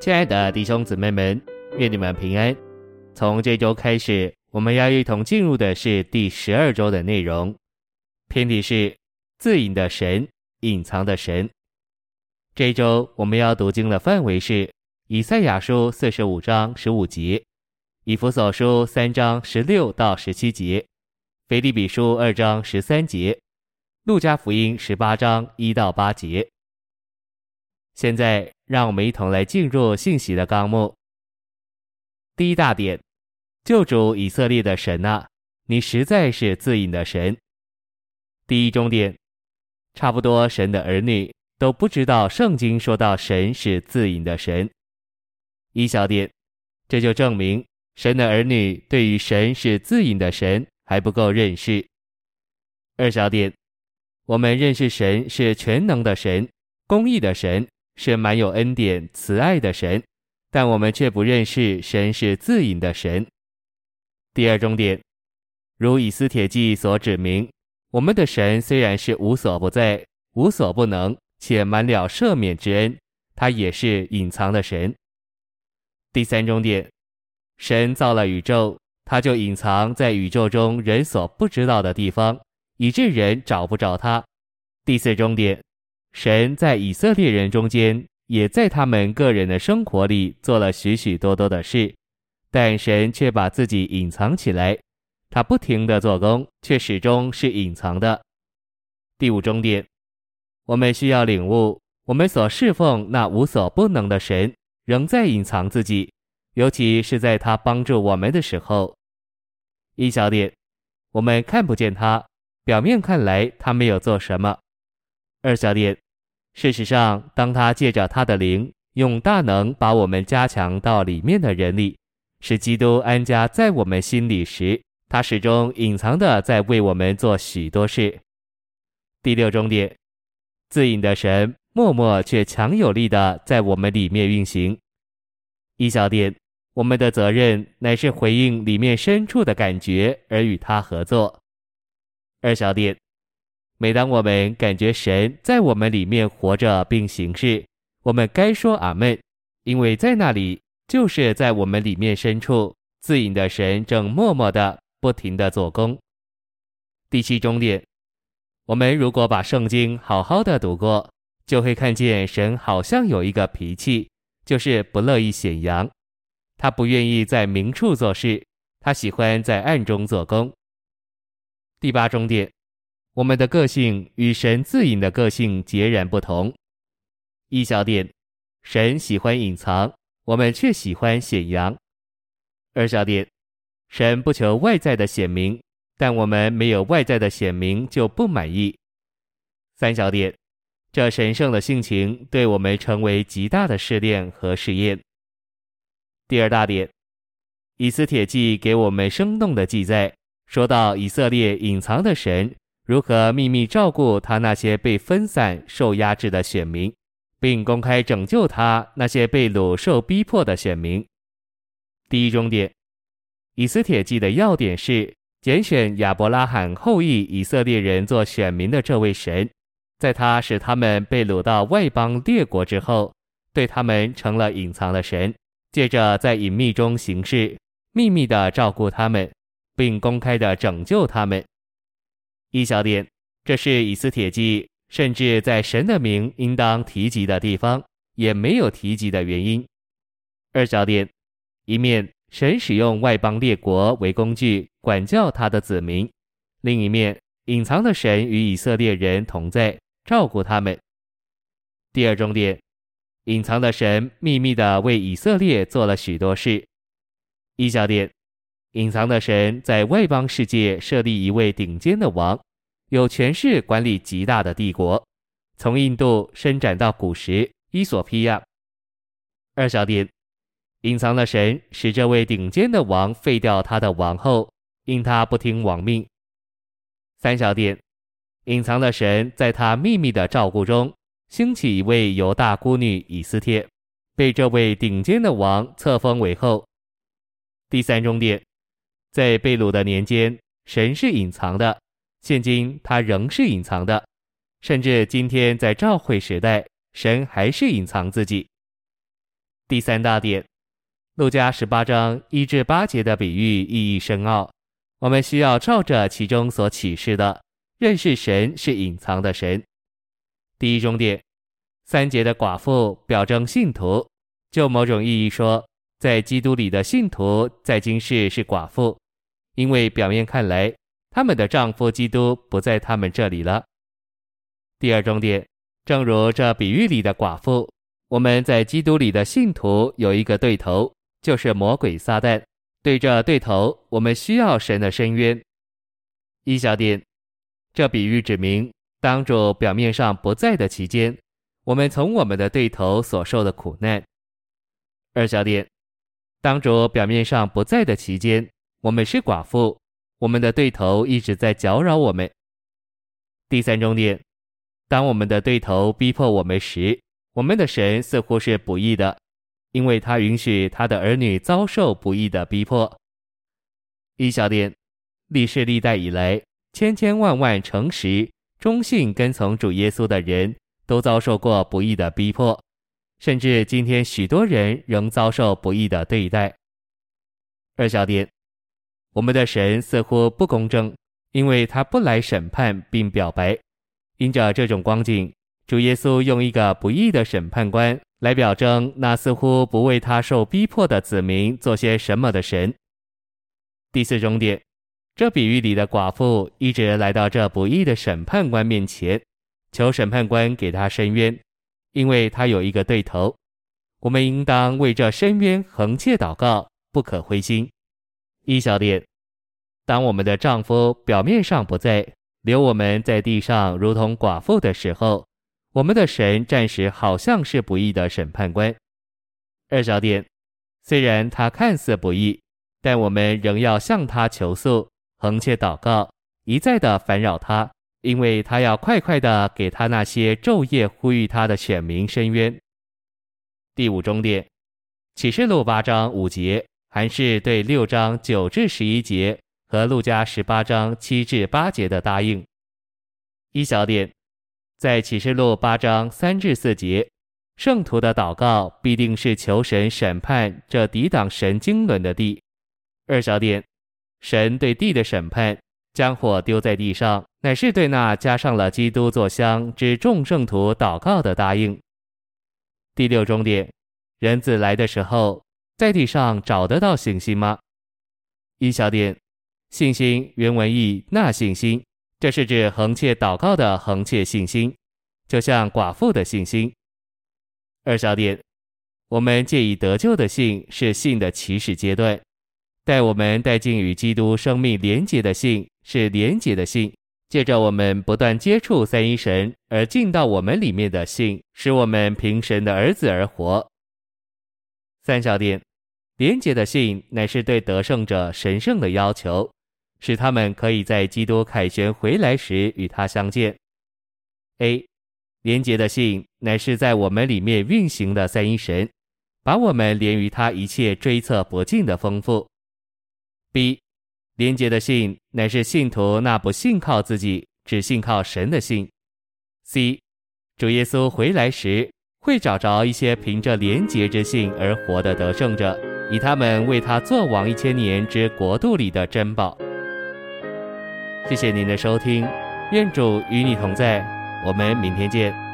亲爱的弟兄姊妹们，愿你们平安。从这周开始，我们要一同进入的是第十二周的内容，篇题是自隐的神，隐藏的神。这周我们要读经的范围是以赛亚书四十五章十五节，以弗所书三章十六到十七节，腓立比书二章十三节，路加福音十八章一到八节。现在，让我们一同来进入信息的纲目。第一大点，救主以色列的神啊，你实在是自隐的神。第一中点，差不多神的儿女都不知道圣经说到神是自隐的神。一小点，这就证明神的儿女对于神是自隐的神还不够认识。二小点，我们认识神是全能的神，公义的神。是满有恩典、慈爱的神，但我们却不认识神是自隐的神。第二重点，如以斯帖记所指明，我们的神虽然是无所不在、无所不能，且满了赦免之恩，他也是隐藏的神。第三重点，神造了宇宙，他就隐藏在宇宙中人所不知道的地方，以致人找不着他。第四重点。神在以色列人中间，也在他们个人的生活里做了许许多多的事，但神却把自己隐藏起来。他不停地做工，却始终是隐藏的。第五重点，我们需要领悟，我们所侍奉那无所不能的神，仍在隐藏自己，尤其是在他帮助我们的时候。一小点，我们看不见他，表面看来他没有做什么。二小点，事实上，当他借着他的灵，用大能把我们加强到里面的人里，使基督安家在我们心里时，他始终隐藏的在为我们做许多事。第六重点，自隐的神默默却强有力的在我们里面运行。一小点，我们的责任乃是回应里面深处的感觉而与他合作。二小点。每当我们感觉神在我们里面活着并行事，我们该说阿门，因为在那里就是在我们里面深处自隐的神正默默的、不停的做工。第七终点，我们如果把圣经好好的读过，就会看见神好像有一个脾气，就是不乐意显扬，他不愿意在明处做事，他喜欢在暗中做工。第八终点。我们的个性与神自隐的个性截然不同。一小点，神喜欢隐藏，我们却喜欢显扬。二小点，神不求外在的显明，但我们没有外在的显明就不满意。三小点，这神圣的性情对我们成为极大的试炼和试验。第二大点，以斯帖记给我们生动的记载，说到以色列隐藏的神。如何秘密照顾他那些被分散、受压制的选民，并公开拯救他那些被掳、受逼迫的选民？第一重点，以斯帖记的要点是拣选亚伯拉罕后裔以色列人做选民的这位神，在他使他们被掳到外邦列国之后，对他们成了隐藏的神，接着在隐秘中行事，秘密的照顾他们，并公开的拯救他们。一小点，这是以斯帖记，甚至在神的名应当提及的地方，也没有提及的原因。二小点，一面神使用外邦列国为工具管教他的子民，另一面隐藏的神与以色列人同在，照顾他们。第二重点，隐藏的神秘密的为以色列做了许多事。一小点。隐藏的神在外邦世界设立一位顶尖的王，有权势管理极大的帝国，从印度伸展到古时伊索比亚。二小点，隐藏的神使这位顶尖的王废掉他的王后，因他不听王命。三小点，隐藏的神在他秘密的照顾中，兴起一位犹大孤女以斯帖，被这位顶尖的王册封为后。第三重点。在被掳的年间，神是隐藏的；现今他仍是隐藏的，甚至今天在召会时代，神还是隐藏自己。第三大点，路加十八章一至八节的比喻意义深奥，我们需要照着其中所启示的，认识神是隐藏的神。第一重点，三节的寡妇表征信徒，就某种意义说，在基督里的信徒在今世是寡妇，因为表面看来，他们的丈夫基督不在他们这里了。第二重点，正如这比喻里的寡妇。我们在基督里的信徒有一个对头，就是魔鬼撒旦。对着对头，我们需要神的伸冤。一小点，这比喻指明，当主表面上不在的期间，我们从我们的对头所受的苦难。二小点，当主表面上不在的期间，我们是寡妇，我们的对头一直在搅扰我们。第三重点，当我们的对头逼迫我们时，我们的神似乎是不义的，因为他允许他的儿女遭受不义的逼迫。一小点，历世历代以来，千千万万诚实、忠信跟从主耶稣的人都遭受过不义的逼迫，甚至今天许多人仍遭受不义的对待。二小点，我们的神似乎不公正，因为他不来审判并表白，因着这种光景。主耶稣用一个不义的审判官来表征那似乎不为他受逼迫的子民做些什么的神。第四重点，这比喻里的寡妇一直来到这不义的审判官面前，求审判官给他伸冤，因为他有一个对头。我们应当为这伸冤恒切祷告，不可灰心。一小点，当我们的丈夫表面上不在，留我们在地上如同寡妇的时候。我们的神暂时好像是不义的审判官。二小点，虽然他看似不义，但我们仍要向他求诉，恒切祷告，一再的烦扰他，因为他要快快的给他那些昼夜呼吁他的选民伸冤。第五终点，启示录八章五节，还是对六章九至十一节和路加十八章七至八节的答应。一小点。在启示录八章三至四节，圣徒的祷告必定是求神审判这抵挡神经纶的地。二小点，神对地的审判，将火丢在地上，乃是对那加上了基督作香之众圣徒祷告的答应。第六终点，人子来的时候，在地上找得到信心吗？一小点，信心原文意那信心。这是指恒切祷告的恒切信心，就像寡妇的信心。二小点，我们借以得救的信是信的起始阶段，带我们带进与基督生命连结的信是连结的信，借着我们不断接触三一神而进到我们里面的信，使我们凭神的儿子而活。三小点，廉洁的信乃是对得胜者神圣的要求。使他们可以在基督凯旋回来时与他相见。A，连结的信乃是在我们里面运行的三一神，把我们连于他一切追测不尽的丰富。B，连结的信乃是信徒那不信靠自己，只信靠神的信。C，主耶稣回来时会找着一些凭着廉洁之信而活的得胜者，以他们为他做王一千年之国度里的珍宝。谢谢您的收听，愿主与你同在，我们明天见。